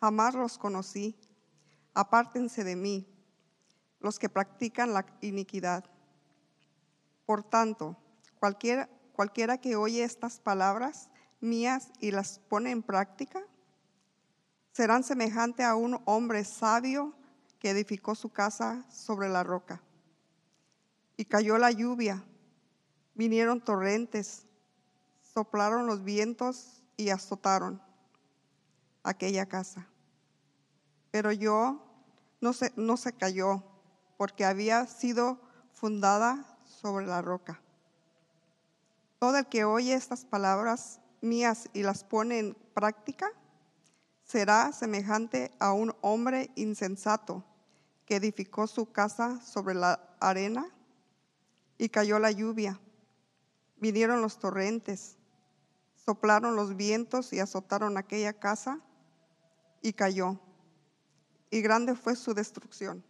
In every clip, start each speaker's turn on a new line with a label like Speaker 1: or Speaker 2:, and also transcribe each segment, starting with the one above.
Speaker 1: jamás los conocí, apártense de mí, los que practican la iniquidad. Por tanto, cualquiera, que oye estas palabras mías y las pone en práctica, serán semejante a un hombre sabio que edificó su casa sobre la roca. Y cayó la lluvia, vinieron torrentes, soplaron los vientos y azotaron aquella casa. Pero yo no se, no se cayó porque había sido fundada sobre la roca. Todo el que oye estas palabras mías y las pone en práctica será semejante a un hombre insensato que edificó su casa sobre la arena y cayó la lluvia. Vinieron los torrentes, soplaron los vientos y azotaron aquella casa y cayó. Y grande fue su destrucción.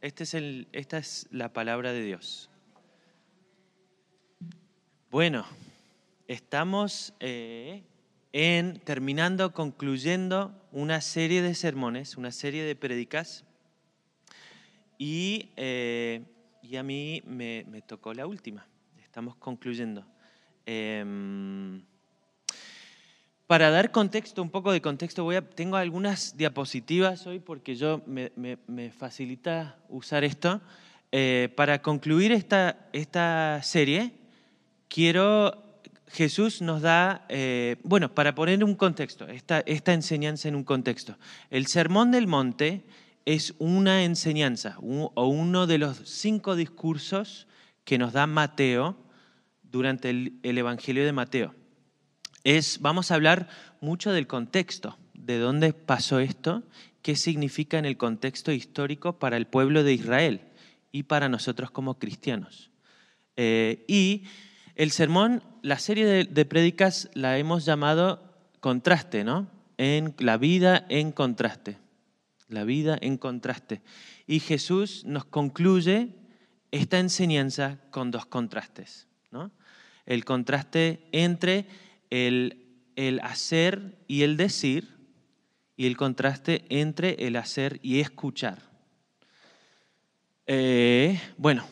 Speaker 2: Este es el, esta es la palabra de Dios. Bueno, estamos eh, en terminando, concluyendo una serie de sermones, una serie de prédicas, y, eh, y a mí me, tocó la última. Estamos concluyendo. Eh, para dar contexto, un poco de contexto, voy a, tengo algunas diapositivas hoy porque yo me, me, facilita usar esto. Eh, para concluir esta, esta serie, quiero, Jesús nos da, eh, bueno, para poner un contexto, esta, esta enseñanza en un contexto. El Sermón del Monte es una enseñanza o uno de los cinco discursos que nos da Mateo durante el, el Evangelio de Mateo es, vamos a hablar mucho del contexto, de dónde pasó esto, qué significa en el contexto histórico para el pueblo de Israel y para nosotros como cristianos. Eh, y el sermón, la serie de, de prédicas la hemos llamado contraste, ¿no? En la vida en contraste. La vida en contraste. Y Jesús nos concluye esta enseñanza con dos contrastes, ¿no? El contraste entre el, hacer y el decir y el contraste entre el hacer y escuchar. Eh, bueno,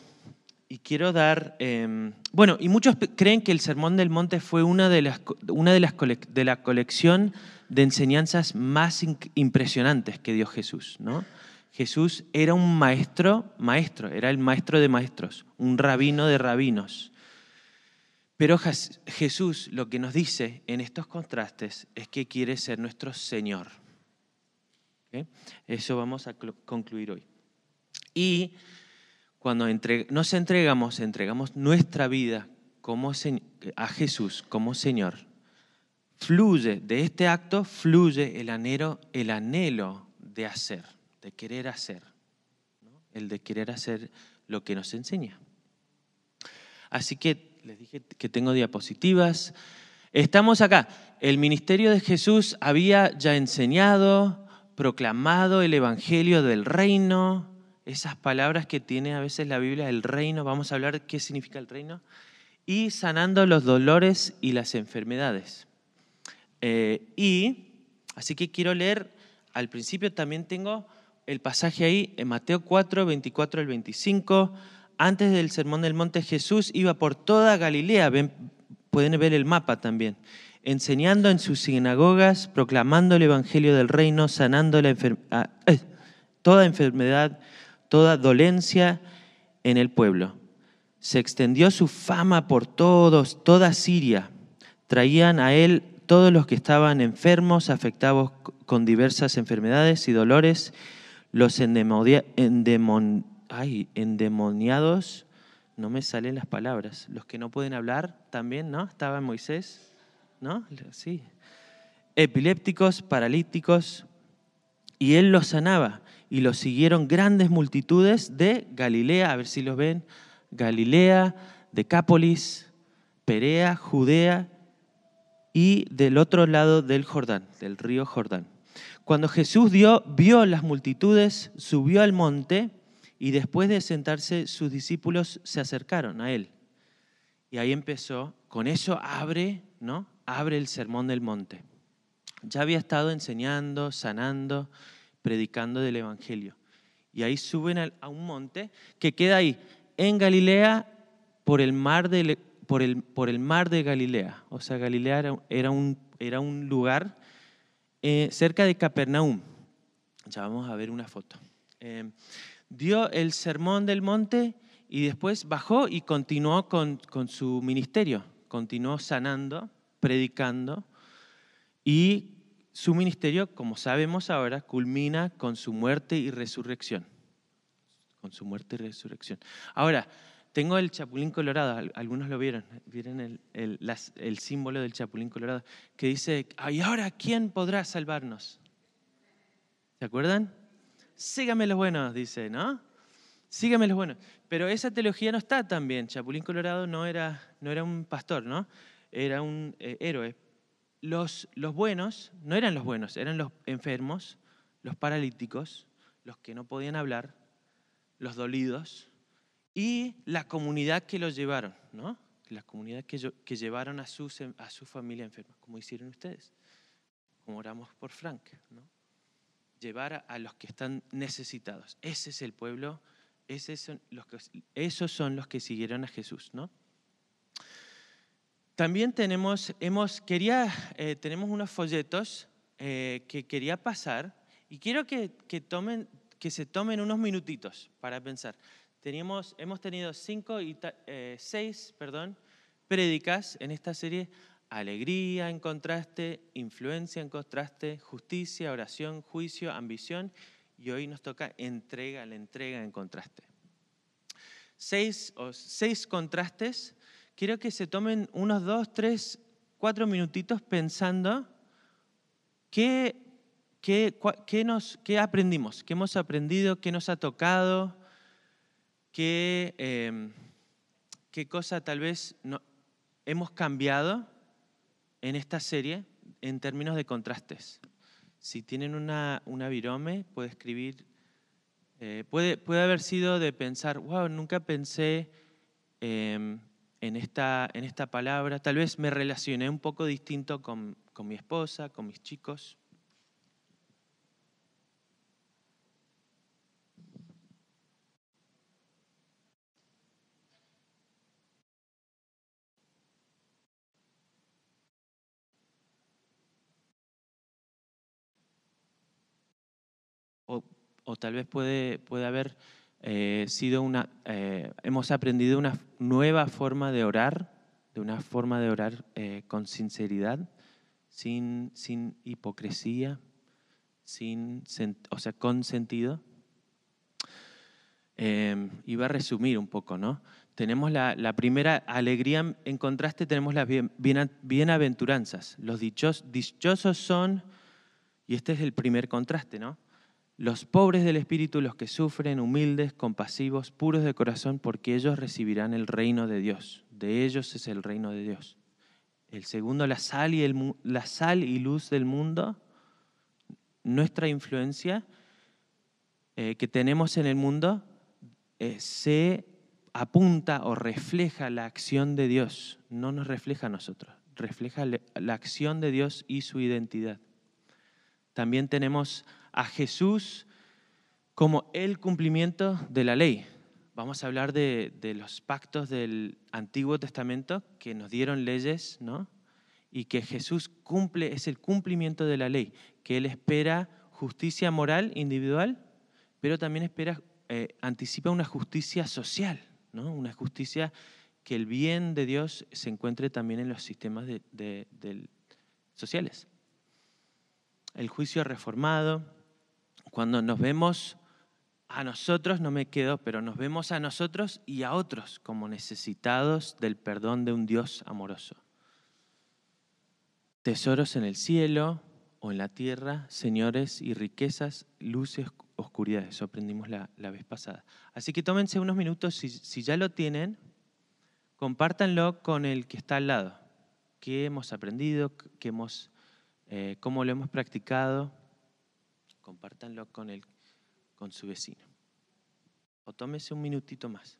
Speaker 2: y quiero dar, em, bueno, y muchos creen que el Sermón del Monte fue una de las, una de las de la colección de enseñanzas más impresionantes que dio Jesús, ¿no? Jesús era un maestro, maestro, era el maestro de maestros, un rabino de rabinos. Pero Jesús lo que nos dice en estos contrastes es que quiere ser nuestro Señor. Eso vamos a concluir hoy. Y cuando nos entregamos, entregamos nuestra vida a Jesús como Señor, fluye, de este acto fluye el anhelo, el anhelo de hacer, de querer hacer, el de querer hacer lo que nos enseña. Así que les dije que tengo diapositivas. Estamos acá. El ministerio de Jesús había ya enseñado, proclamado el Evangelio del reino, esas palabras que tiene a veces la Biblia, el reino, vamos a hablar qué significa el reino, y sanando los dolores y las enfermedades. Eh, y, así que quiero leer, al principio también tengo el pasaje ahí en Mateo 4, 24 al 25 antes del Sermón del Monte, Jesús iba por toda Galilea, pueden ver el mapa también, enseñando en sus sinagogas, proclamando el Evangelio del Reino, sanando la ah, eh, toda enfermedad, toda dolencia en el pueblo. Se extendió su fama por todos, toda Siria. Traían a él todos los que estaban enfermos, afectados con diversas enfermedades y dolores, los endemoniados no me salen las palabras. Los que no pueden hablar también, ¿no? Estaba en Moisés, ¿no? Sí. Epilépticos, paralíticos, y él los sanaba. Y los siguieron grandes multitudes de Galilea, a ver si los ven, Galilea, Decápolis, Perea, Judea y del otro lado del Jordán, del río Jordán. Cuando Jesús dio, vio las multitudes, subió al monte y después de sentarse sus discípulos se acercaron a él. Y ahí empezó, con eso abre, ¿no? Abre el sermón del monte. Ya había estado enseñando, sanando, predicando del evangelio. Y ahí suben a un monte que queda ahí en Galilea por el mar de, por el, por el mar de Galilea. O sea, Galilea era, un, era un lugar eh, cerca de Capernaum. Ya vamos a ver una foto. Eh, dio el sermón del monte y después bajó y continuó con, con su ministerio. Continuó sanando, predicando y su ministerio, como sabemos ahora, culmina con su muerte y resurrección. Con su muerte y resurrección. Ahora, tengo el chapulín colorado, algunos lo vieron, vieron el, símbolo del chapulín colorado, que dice, ¿y ahora quién podrá salvarnos? ¿Se acuerdan? Sígame los buenos, dice, ¿no? Sígame los buenos. Pero esa teología no está tan bien. Chapulín Colorado no era, no era un pastor, ¿no? Era un eh, héroe. Los, los buenos no eran los buenos, eran los enfermos, los paralíticos, los que no podían hablar, los dolidos, y la comunidad que los llevaron, ¿no? La comunidad que, que llevaron a a su familia enferma, como hicieron ustedes, como oramos por Frank, ¿no? Llevar a, los que están necesitados. Ese es el pueblo, ese son los que, esos son los que siguieron a Jesús, ¿no? También tenemos, hemos, quería, eh, tenemos unos folletos eh, que quería pasar y quiero que, que, tomen, que se tomen unos minutitos para pensar hemos tenido cinco y eh, seis perdón, prédicas en esta serie. Alegría en contraste, influencia en contraste, justicia, oración, juicio, ambición. Y hoy nos toca entrega, la entrega en contraste. Seis, o seis contrastes. Quiero que se tomen unos dos, tres, cuatro minutitos pensando qué, qué, qué, nos, qué aprendimos, qué hemos aprendido, qué nos ha tocado, qué, em, qué cosa tal vez no, hemos cambiado en esta serie en términos de contrastes. Si tienen una, una virome, puede escribir, eh, puede, puede haber sido de pensar, wow, nunca pensé em, en, esta, en esta palabra, tal vez me relacioné un poco distinto con, con mi esposa, con mis chicos. O tal vez puede, puede haber eh, sido una, eh, hemos aprendido una nueva forma de orar, de una forma de orar eh, con sinceridad, sin, sin hipocresía, sin, o sea, con sentido. iba a resumir un poco, ¿no? Tenemos la, la, primera alegría, en contraste tenemos las bien, bienaventuranzas. Los dichos, dichosos son, y este es el primer contraste, ¿no? Los pobres del espíritu, los que sufren, humildes, compasivos, puros de corazón, porque ellos recibirán el reino de Dios. De ellos es el reino de Dios. El segundo, la sal y, la sal y luz del mundo, nuestra influencia eh, que tenemos en el mundo eh, se apunta o refleja la acción de Dios, no nos refleja a nosotros, refleja la acción de Dios y su identidad. También tenemos a Jesús como el cumplimiento de la ley. Vamos a hablar de, los pactos del Antiguo Testamento que nos dieron leyes, ¿no? Y que Jesús cumple, es el cumplimiento de la ley, que Él espera justicia moral individual, pero también espera, eh, anticipa una justicia social, ¿no? Una justicia que el bien de Dios se encuentre también en los sistemas sociales. El juicio reformado, cuando nos vemos a nosotros, no me quedo, pero nos vemos a nosotros y a otros como necesitados del perdón de un Dios amoroso. Tesoros en el cielo o en la tierra, señores y riquezas, luces, oscuridades. Eso aprendimos la, vez pasada. Así que tómense unos minutos, si, ya lo tienen, compártanlo con el que está al lado. ¿Qué hemos aprendido? ¿Qué hemos, eh, ¿Cómo lo hemos practicado? Compártanlo con el con su vecino. O tómese un minutito más.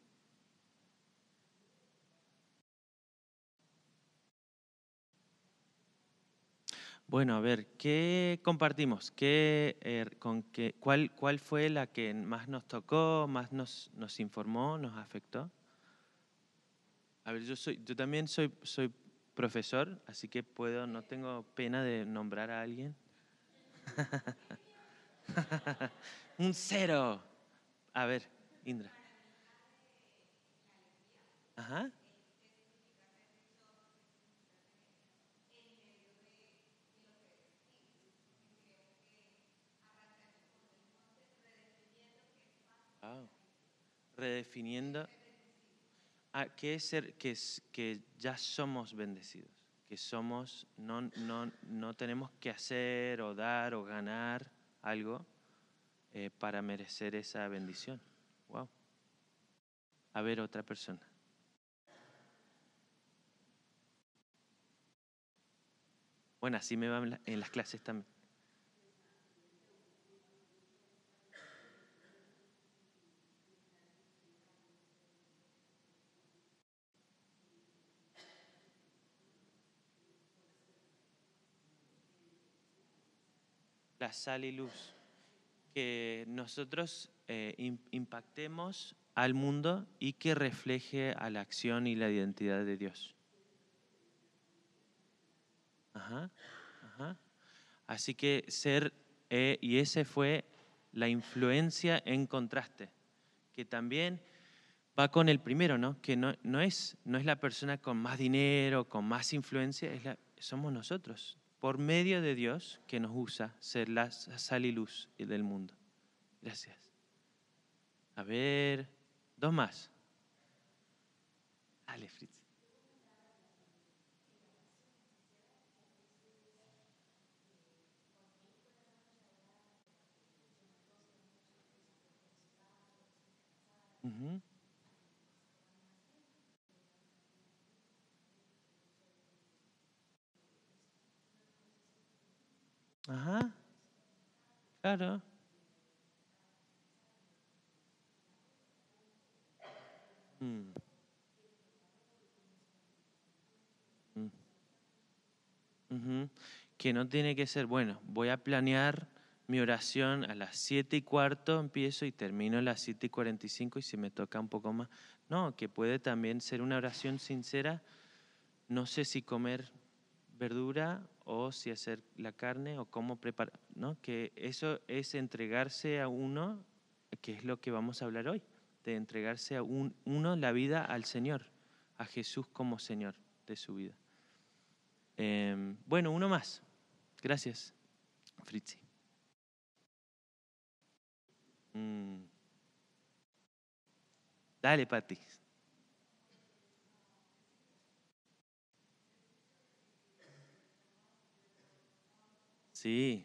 Speaker 2: Bueno, a ver, ¿qué compartimos? ¿Qué, eh, con qué, cuál, ¿Cuál fue la que más nos tocó, más nos, nos informó, nos afectó? A ver, yo, soy, yo también soy, soy profesor, así que puedo, no tengo pena de nombrar a alguien. Un cero. A ver, Indra. Ajá. Redefiniendo. Ah, ¿Qué es ser? Que, es, que ya somos bendecidos. Que somos, no, no, no tenemos que hacer o dar o ganar algo eh, para merecer esa bendición. Wow. A ver, otra persona. Bueno, así me va en las clases también. La sal y luz que nosotros eh, impactemos al mundo y que refleje a la acción y la identidad de Dios. Ajá, ajá. Así que ser, eh, y ese fue la influencia en contraste, que también va con el primero, ¿no? Que no, no, es, no es la persona con más dinero, con más influencia, es somos nosotros por medio de Dios que nos usa ser la sal y luz del mundo. Gracias. A ver, dos más. Dale, Fritz. Ajá. Claro. Mm. Mm. Que no tiene que ser, bueno, voy a planear mi oración a las 7 y cuarto, empiezo y termino a las 7 y 45 y si me toca un poco más. No, que puede también ser una oración sincera. No sé si comer verdura o si hacer la carne o cómo preparar, ¿no? Que eso es entregarse a uno, que es lo que vamos a hablar hoy, de entregarse a uno la vida al Señor, a Jesús como Señor de su vida. Em, bueno, uno más. Gracias, Fritzi. Mm. Dale, Pati. Sí.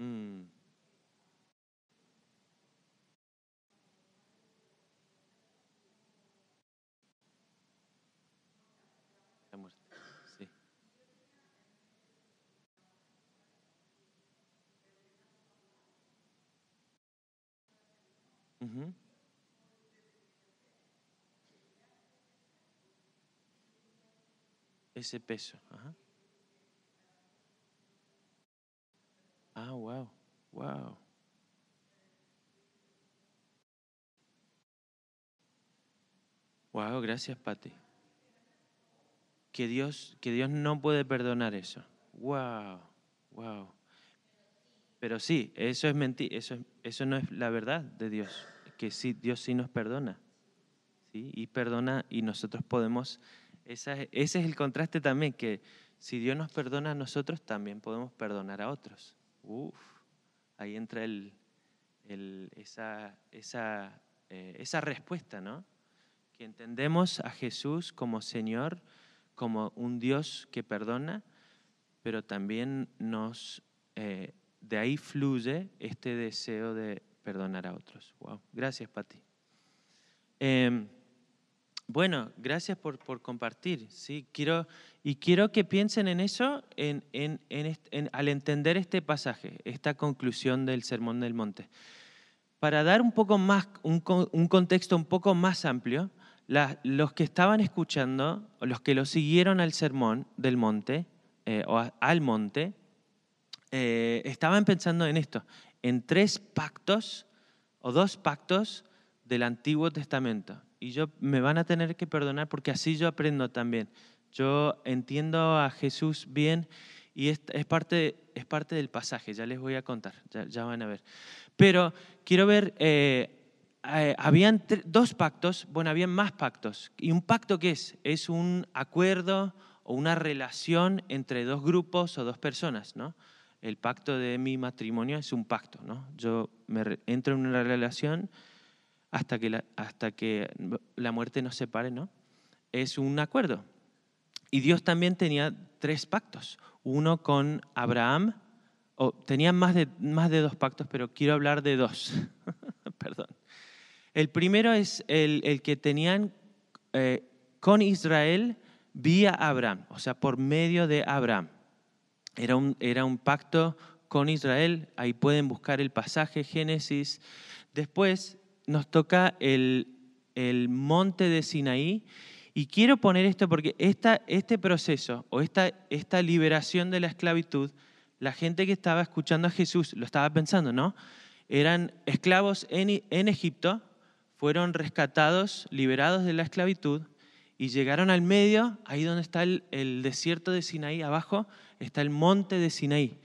Speaker 2: Mm. La sí. Uh ese peso. Ah, wow, wow. Wow, gracias, Pati. Que Dios, que Dios no puede perdonar eso. Wow, wow. Pero sí, eso es mentira, eso, eso no es la verdad de Dios, que sí, Dios sí nos perdona. ¿sí? Y perdona y nosotros podemos ese es el contraste también, que si Dios nos perdona a nosotros, también podemos perdonar a otros. Uf, ahí entra eh, esa respuesta, ¿no? Que entendemos a Jesús como Señor, como un Dios que perdona, pero también nos, eh, de ahí fluye este deseo de perdonar a otros. Wow, gracias, Pati. Em, bueno, gracias por, compartir. ¿sí? Quiero, y quiero que piensen en eso al entender este pasaje, esta conclusión del Sermón del Monte. Para dar un poco más, un, un contexto un poco más amplio, los que estaban escuchando, los que lo siguieron al Sermón del Monte, eh, o al monte, eh, estaban pensando en esto, en tres pactos o dos pactos del Antiguo Testamento. Y yo me van a tener que perdonar porque así yo aprendo también. Yo entiendo a Jesús bien y es, es parte, es parte del pasaje, ya les voy a contar, ya, van a ver. Pero quiero ver, eh, habían dos pactos, bueno, habían más pactos. ¿Y un pacto qué es? Es un acuerdo o una relación entre dos grupos o dos personas, ¿no? El pacto de mi matrimonio es un pacto, ¿no? Yo me entro en una relación hasta que la, hasta que la muerte nos separe, ¿no? Es un acuerdo. Y Dios también tenía tres pactos. Uno con Abraham, o tenía más de, más de dos pactos, pero quiero hablar de dos. Perdón. El primero es el, el que tenían eh, con Israel vía Abraham, o sea, por medio de Abraham. Era un, era un pacto con Israel, ahí pueden buscar el pasaje Génesis. Después nos toca el, el monte de Sinaí. Y quiero poner esto porque esta, este proceso o esta, esta liberación de la esclavitud, la gente que estaba escuchando a Jesús lo estaba pensando, ¿no? Eran esclavos en, en Egipto, fueron rescatados, liberados de la esclavitud, y llegaron al medio, ahí donde está el, desierto de Sinaí, abajo está el monte de Sinaí.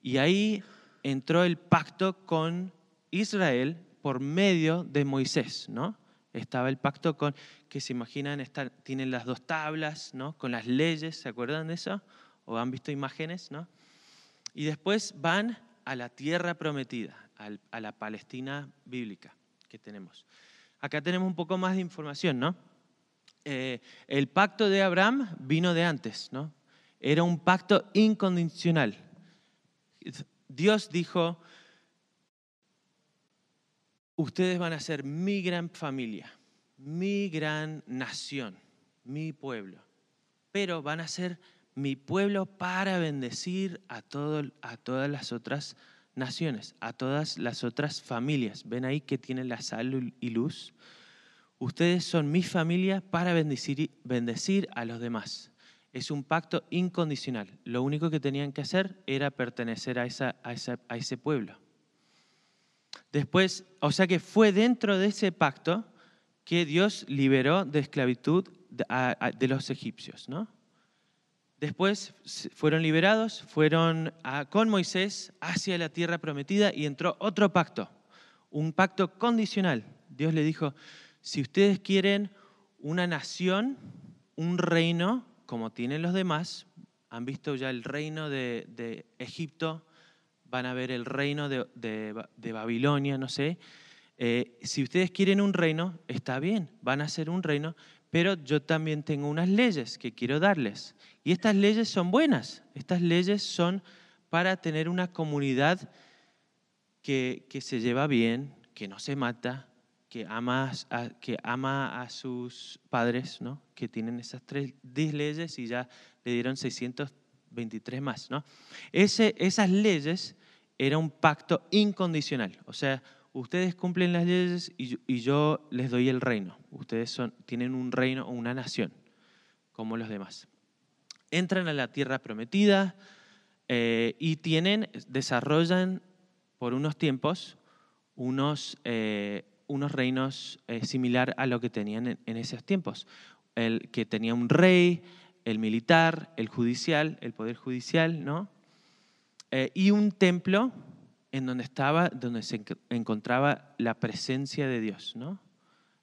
Speaker 2: Y ahí entró el pacto con Israel por medio de Moisés, ¿no? Estaba el pacto con, que se imaginan, tienen las dos tablas, ¿no? Con las leyes, ¿se acuerdan de eso? ¿O han visto imágenes, no? Y después van a la tierra prometida, a la Palestina bíblica que tenemos. Acá tenemos un poco más de información, ¿no? Eh, el pacto de Abraham vino de antes, ¿no? Era un pacto incondicional. Dios dijo, ustedes van a ser mi gran familia, mi gran nación, mi pueblo, pero van a ser mi pueblo para bendecir a, todas las otras naciones, a todas las otras familias. ¿Ven ahí que tienen la sal y luz? Ustedes son mi familia para bendecir, a los demás. Es un pacto incondicional. Lo único que tenían que hacer era pertenecer a, ese pueblo. Después, o sea que fue dentro de ese pacto que Dios liberó de esclavitud de, los egipcios, ¿no? Después fueron liberados, fueron con Moisés hacia la tierra prometida y entró otro pacto, un pacto condicional. Dios le dijo, si ustedes quieren una nación, un reino, como tienen los demás, han visto ya el reino de, Egipto, van a ver el reino de, Babilonia, no sé. Eh, si ustedes quieren un reino, está bien, van a ser un reino, pero yo también tengo unas leyes que quiero darles. Y estas leyes son buenas, estas leyes son para tener una comunidad que, que se lleva bien, que no se mata, que ama a, que ama a sus padres, ¿no? que tienen esas tres, 10 leyes y ya le dieron 623 más. ¿no? Ese, esas leyes era un pacto incondicional, o sea, ustedes cumplen las leyes y, yo les doy el reino. Ustedes tienen un reino o una nación, como los demás. Entran a la tierra prometida eh, y tienen, desarrollan por unos tiempos unos, eh, unos reinos eh, similar a lo que tenían en, esos tiempos. El que tenía un rey, el militar, el judicial, el poder judicial, ¿no? Eh, y un templo en donde estaba, donde se encontraba la presencia de Dios, ¿no?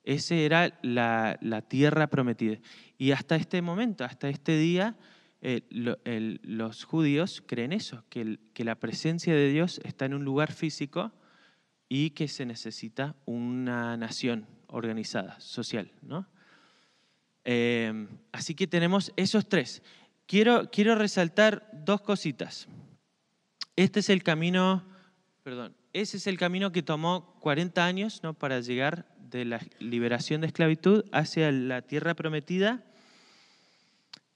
Speaker 2: Ese era la, la, tierra prometida. Y hasta este momento, hasta este día, eh, lo- el- los judíos creen eso, que, el- que la presencia de Dios está en un lugar físico y que se necesita una nación organizada, social. ¿no? Eh, así que tenemos esos tres. Quiero, quiero resaltar dos cositas. Este es el camino, perdón, ese es el camino que tomó 40 años ¿no? para llegar de la liberación de esclavitud hacia la tierra prometida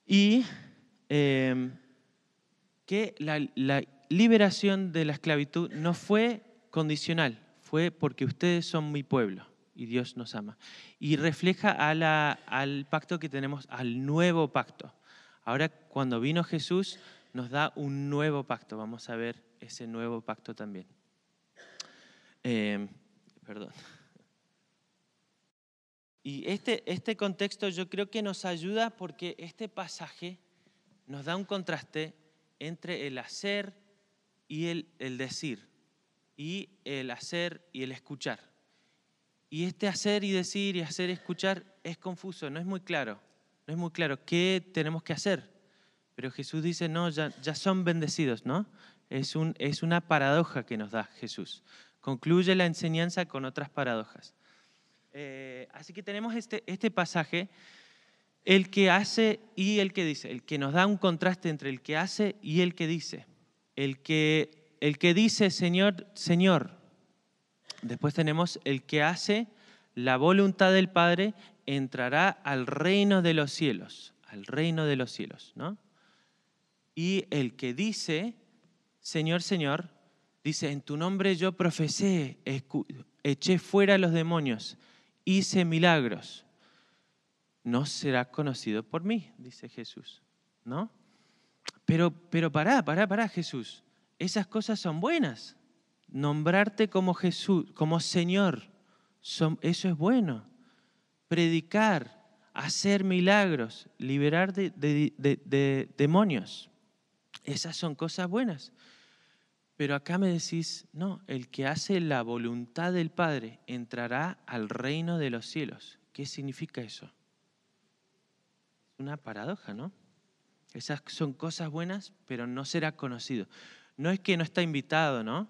Speaker 2: y eh, que la, la liberación de la esclavitud no fue condicional, fue porque ustedes son mi pueblo y Dios nos ama. Y refleja a la- al pacto que tenemos, al nuevo pacto. Ahora, cuando vino Jesús, nos da un nuevo pacto. Vamos a ver ese nuevo pacto también. Eh, perdón. Y este, este contexto yo creo que nos ayuda porque este pasaje nos da un contraste entre el hacer y el, el decir, y el hacer y el escuchar. Y este hacer y decir y hacer y escuchar es confuso, no es muy claro, no es muy claro qué tenemos que hacer. Pero Jesús dice, no, ya, ya son bendecidos, ¿no? Es, un, es una paradoja que nos da Jesús. Concluye la enseñanza con otras paradojas. Eh, así que tenemos este, este pasaje, el que hace y el que dice, el que nos da un contraste entre el que hace y el que dice. El que, el que dice, Señor, Señor. Después tenemos el que hace la voluntad del Padre, entrará al reino de los cielos, al reino de los cielos, ¿no? Y el que dice, Señor, Señor, dice, en tu nombre yo profesé, eché fuera a los demonios, hice milagros. No será conocido por mí, dice Jesús, ¿no? Pero, pero pará, pará, pará, Jesús. Esas cosas son buenas. Nombrarte como Jesús, como Señor, eso es bueno. Predicar, hacer milagros, liberar de demonios. Esas son cosas buenas. Pero acá me decís, no, el que hace la voluntad del Padre entrará al reino de los cielos. ¿Qué significa eso? Una paradoja, ¿no? Esas son cosas buenas, pero no será conocido. No es que no está invitado, ¿no?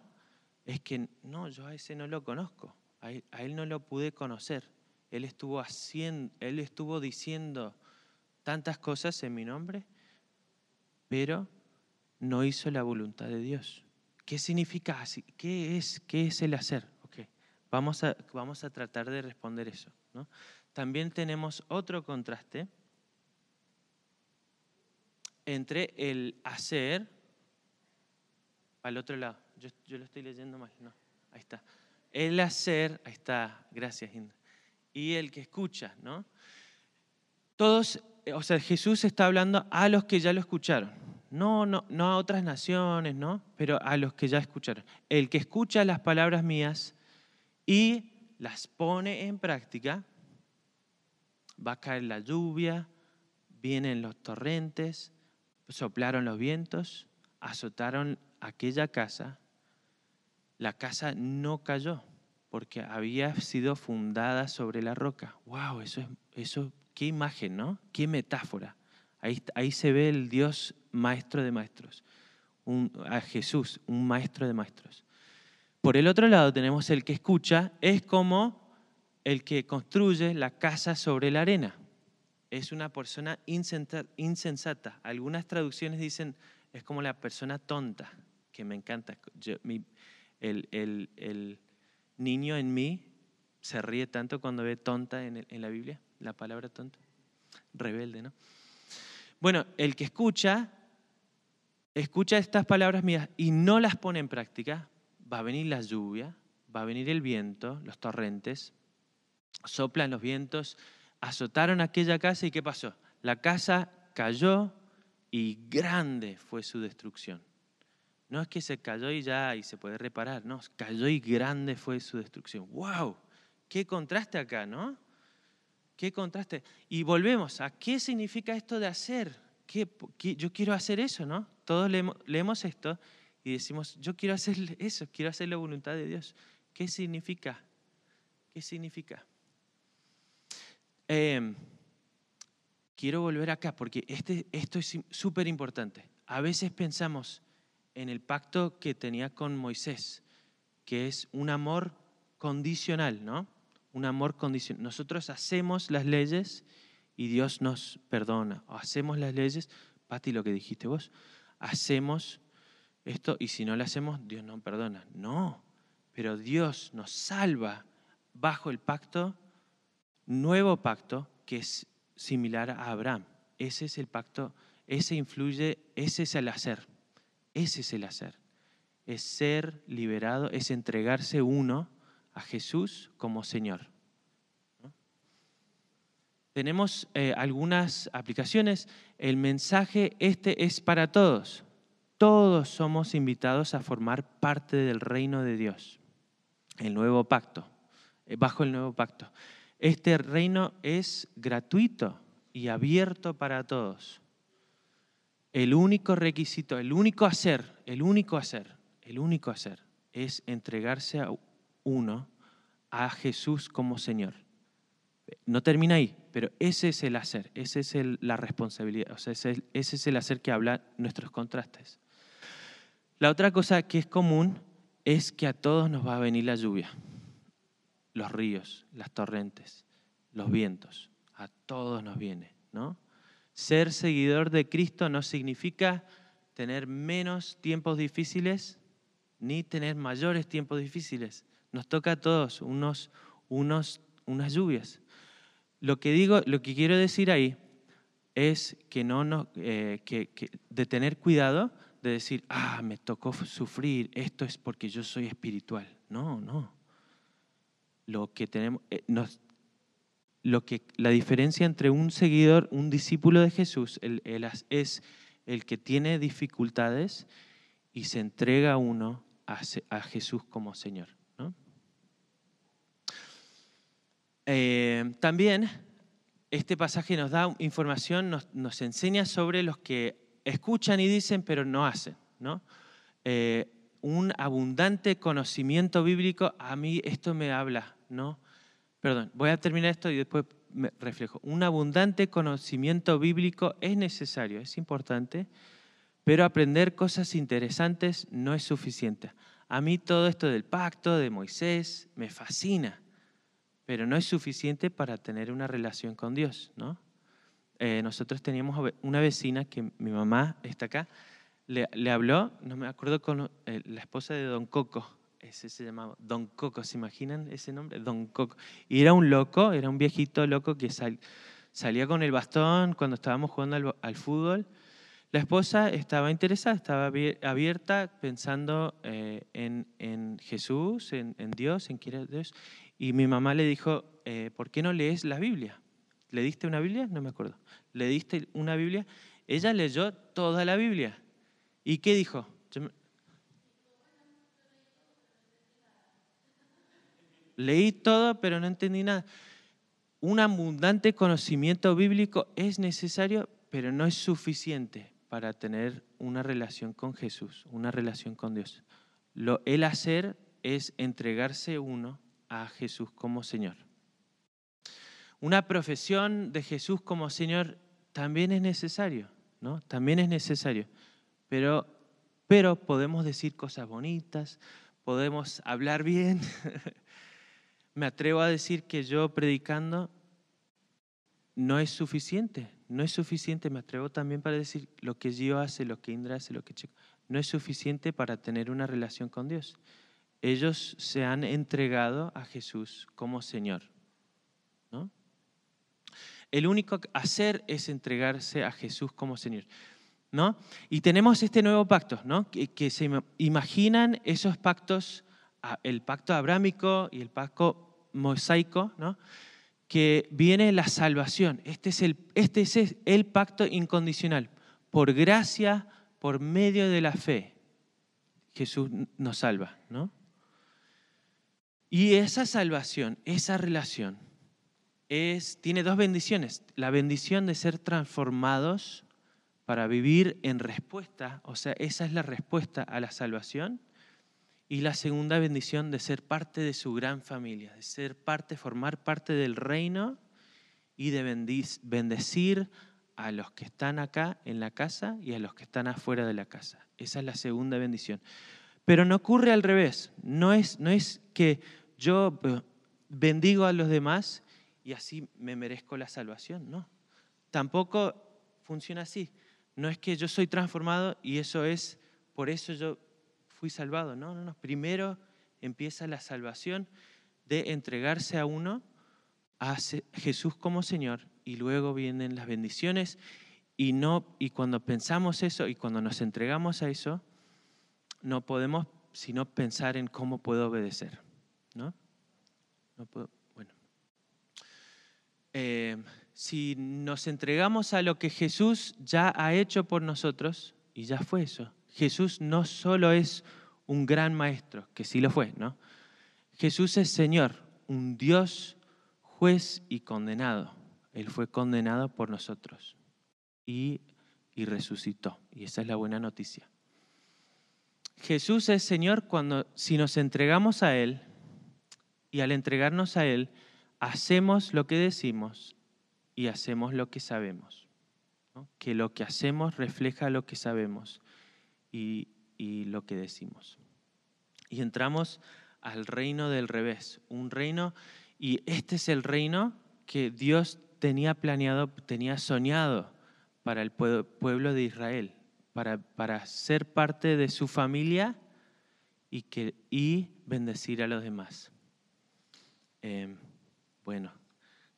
Speaker 2: Es que no, yo a ese no lo conozco. A él, a él no lo pude conocer. Él estuvo haciendo, él estuvo diciendo tantas cosas en mi nombre, pero no hizo la voluntad de Dios. ¿Qué significa? ¿Qué es, qué es el hacer? Ok, Vamos, a, vamos a tratar de responder eso. También tenemos otro contraste entre el hacer, al otro lado, yo, yo lo estoy leyendo mal, no, ahí está. El hacer, ahí está, gracias Inda. Y el que escucha, ¿no? Todos, o sea, Jesús está hablando a los que ya lo escucharon. No, no, no a otras naciones, ¿no? Pero a los que ya escucharon. El que escucha las palabras mías y las pone en práctica, va a caer la lluvia, vienen los torrentes, soplaron los vientos, azotaron aquella casa. La casa no cayó porque había sido fundada sobre la roca. ¡Wow! Eso es, eso, qué imagen, ¿no? Qué metáfora. Ahí, ahí se ve el Dios maestro de maestros, un- a Jesús, un maestro de maestros. Por el otro lado tenemos el que escucha, es como el que construye la casa sobre la arena. Es una persona insensata. Algunas traducciones dicen, es como la persona tonta, que me encanta. El, niño en mí se ríe tanto cuando ve tonta en, en la Biblia, la palabra tonta. Rebelde, ¿no? Bueno, el que escucha, escucha estas palabras mías y no las pone en práctica, va a venir la lluvia, va a venir el viento, los torrentes, soplan los vientos, azotaron aquella casa y ¿qué pasó? La casa cayó y grande fue su destrucción. No es que se cayó y ya y se puede reparar, no, cayó y grande fue su destrucción. ¡Wow! ¡Qué contraste acá, ¿no? ¿Qué contraste? Y volvemos a qué significa esto de hacer. ¿Qué, yo quiero hacer eso, ¿no? Todos leemos, leemos esto y decimos, yo quiero hacer eso, quiero hacer la voluntad de Dios. ¿Qué significa? ¿Qué significa? Eh, quiero volver acá porque este, esto es súper importante. A veces pensamos en el pacto que tenía con Moisés, que es un amor condicional, ¿no? Un amor condicional. Nosotros hacemos las leyes y Dios nos perdona. hacemos las leyes, Pati, lo que dijiste vos, hacemos esto y si no lo hacemos, Dios no perdona. No, pero Dios nos salva bajo el pacto, nuevo pacto, que es similar a Abraham. Ese es el pacto, ese influye, ese es el hacer, ese es el hacer. Es ser liberado, es entregarse uno a Jesús como Señor. Tenemos eh, algunas aplicaciones. El mensaje este es para todos. Todos somos invitados a formar parte del reino de Dios, el nuevo pacto, eh, bajo el nuevo pacto. Este reino es gratuito y abierto para todos. El único requisito, el único hacer, el único hacer, el único hacer es entregarse a uno, a Jesús como Señor. No termina ahí, pero ese es el hacer, esa es la responsabilidad, o sea, ese, ese es el hacer que habla nuestros contrastes. La otra cosa que es común es que a todos nos va a venir la lluvia los ríos, las torrentes, los vientos. A todos nos viene, ¿no? Ser seguidor de Cristo no significa tener menos tiempos difíciles ni tener mayores tiempos difíciles. Nos toca a todos unos, unas lluvias. Lo que digo, lo que quiero decir ahí es que no nos, eh, que, de tener cuidado de decir, ah, me tocó sufrir, esto es porque yo soy espiritual. No, no lo que tenemos, eh, lo que, la diferencia entre un seguidor, un discípulo de Jesús, es el que tiene dificultades y se entrega uno a, Jesús como Señor. Eh, también este pasaje nos da información, nos, enseña sobre los que escuchan y dicen pero no hacen. ¿no? Eh, un abundante conocimiento bíblico, a mí esto me habla ¿no? Perdón, voy a terminar esto y después me reflejo. Un abundante conocimiento bíblico es necesario, es importante, pero aprender cosas interesantes no es suficiente. A mí todo esto del pacto, de Moisés, me fascina, pero no es suficiente para tener una relación con Dios, ¿no? Eh, nosotros teníamos una vecina que mi mamá está acá, le, habló, no me acuerdo con eh, la esposa de Don Coco, ese se llamaba Don Coco, ¿se imaginan ese nombre? Don Coco. Y era un loco, era un viejito loco que salía con el bastón cuando estábamos jugando al, fútbol. La esposa estaba interesada, estaba abierta, pensando eh, en, Jesús, en, Dios, en quién es Dios. Y mi mamá le dijo, eh, ¿por qué no lees la Biblia? ¿Le diste una Biblia? No me acuerdo. ¿Le diste una Biblia? Ella leyó toda la Biblia. ¿Y qué dijo? leí todo, pero no entendí nada. Un abundante conocimiento bíblico es necesario, pero no es suficiente para tener una relación con Jesús, una relación con Dios. Lo, el hacer es entregarse uno a Jesús como Señor. Una profesión de Jesús como Señor también es necesario, ¿no? También es necesario. Pero, pero podemos decir cosas bonitas, podemos hablar bien, me atrevo a decir que yo predicando no es suficiente, no es suficiente, me atrevo también para decir lo que yo hace, lo que Indra hace, lo que Chico, no es suficiente para tener una relación con Dios. Ellos se han entregado a Jesús como Señor. ¿no? El único hacer es entregarse a Jesús como Señor. ¿no? Y tenemos este nuevo pacto, ¿no? que, que se imaginan esos pactos el pacto abrámico y el pacto mosaico, ¿no? Que viene la salvación. Este es, el, este es el pacto incondicional. Por gracia, por medio de la fe, Jesús nos salva. ¿no? Y esa salvación, esa relación, tiene dos bendiciones. La bendición de ser transformados para vivir en respuesta, o sea, esa es la respuesta a la salvación y la segunda bendición de ser parte de su gran familia, de ser parte, formar parte del reino y de bendecir a los que están acá en la casa y a los que están afuera de la casa. Esa es la segunda bendición. Pero no ocurre al revés. No es, no es que yo eh, bendigo a los demás y así me merezco la salvación. No. Tampoco funciona así. No es que yo soy transformado y eso es, por eso yo fui salvado. No, no, no. Primero empieza la salvación de entregarse a uno a Jesús como Señor y luego vienen las bendiciones y no y cuando pensamos eso y cuando nos entregamos a eso no podemos sino pensar en cómo puedo obedecer, ¿no? No puedo- bueno. Eh, si nos entregamos a lo que Jesús ya ha hecho por nosotros, y ya fue eso, Jesús no solo es un gran maestro, que sí lo fue, ¿no? Jesús es Señor, un Dios, juez y condenado. Él fue condenado por nosotros y, resucitó. Y esa es la buena noticia. Jesús es Señor cuando si nos entregamos a Él y al entregarnos a Él, hacemos lo que decimos y hacemos lo que sabemos. Que lo que hacemos refleja lo que sabemos y, y lo que decimos. Y entramos al reino del revés, un reino, y este es el reino que Dios tenía planeado, tenía soñado para el pue- pueblo de Israel, para, para ser parte de su familia y, que, y bendecir a los demás. Eh, bueno,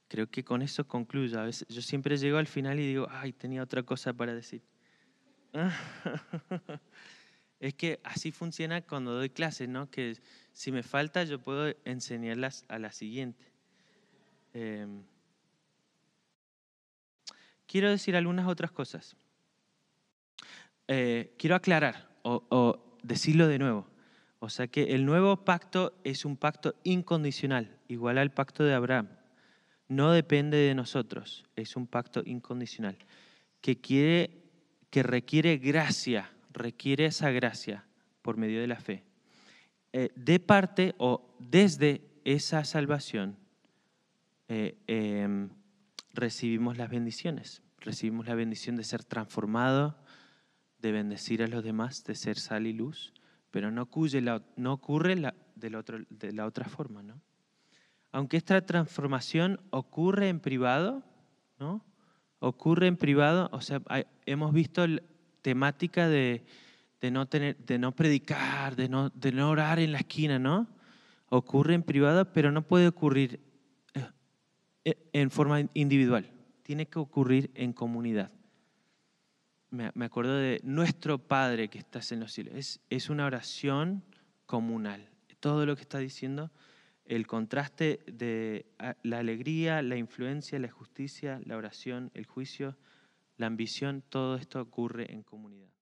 Speaker 2: creo que con eso concluyo. A veces, yo siempre llego al final y digo, ay, tenía otra cosa para decir. Es que así funciona cuando doy clases, ¿no? Que si me falta yo puedo enseñarlas a la siguiente. Eh, quiero decir algunas otras cosas. Eh, quiero aclarar o, o decirlo de nuevo. O sea que el nuevo pacto es un pacto incondicional, igual al pacto de Abraham. No depende de nosotros, es un pacto incondicional que quiere, que requiere gracia, requiere esa gracia por medio de la fe. Eh, de parte o desde esa salvación eh, eh, recibimos las bendiciones. Recibimos la bendición de ser transformado, de bendecir a los demás, de ser sal y luz, pero no ocurre, la, no ocurre la, de la otra forma. ¿no? Aunque esta transformación ocurre en privado, ¿no? Ocurre en privado, o sea, hay- hemos visto la temática de, de no tener, de no predicar, de no, de no orar en la esquina, ¿no? Ocurre en privado, pero no puede ocurrir eh, eh, en forma individual. Tiene que ocurrir en comunidad. Me, me acuerdo de nuestro Padre que estás en los cielos. Es, es una oración comunal. Todo lo que está diciendo, el contraste de ah, la alegría, la influencia, la justicia, la oración, el juicio, la ambición, todo esto ocurre en comunidad.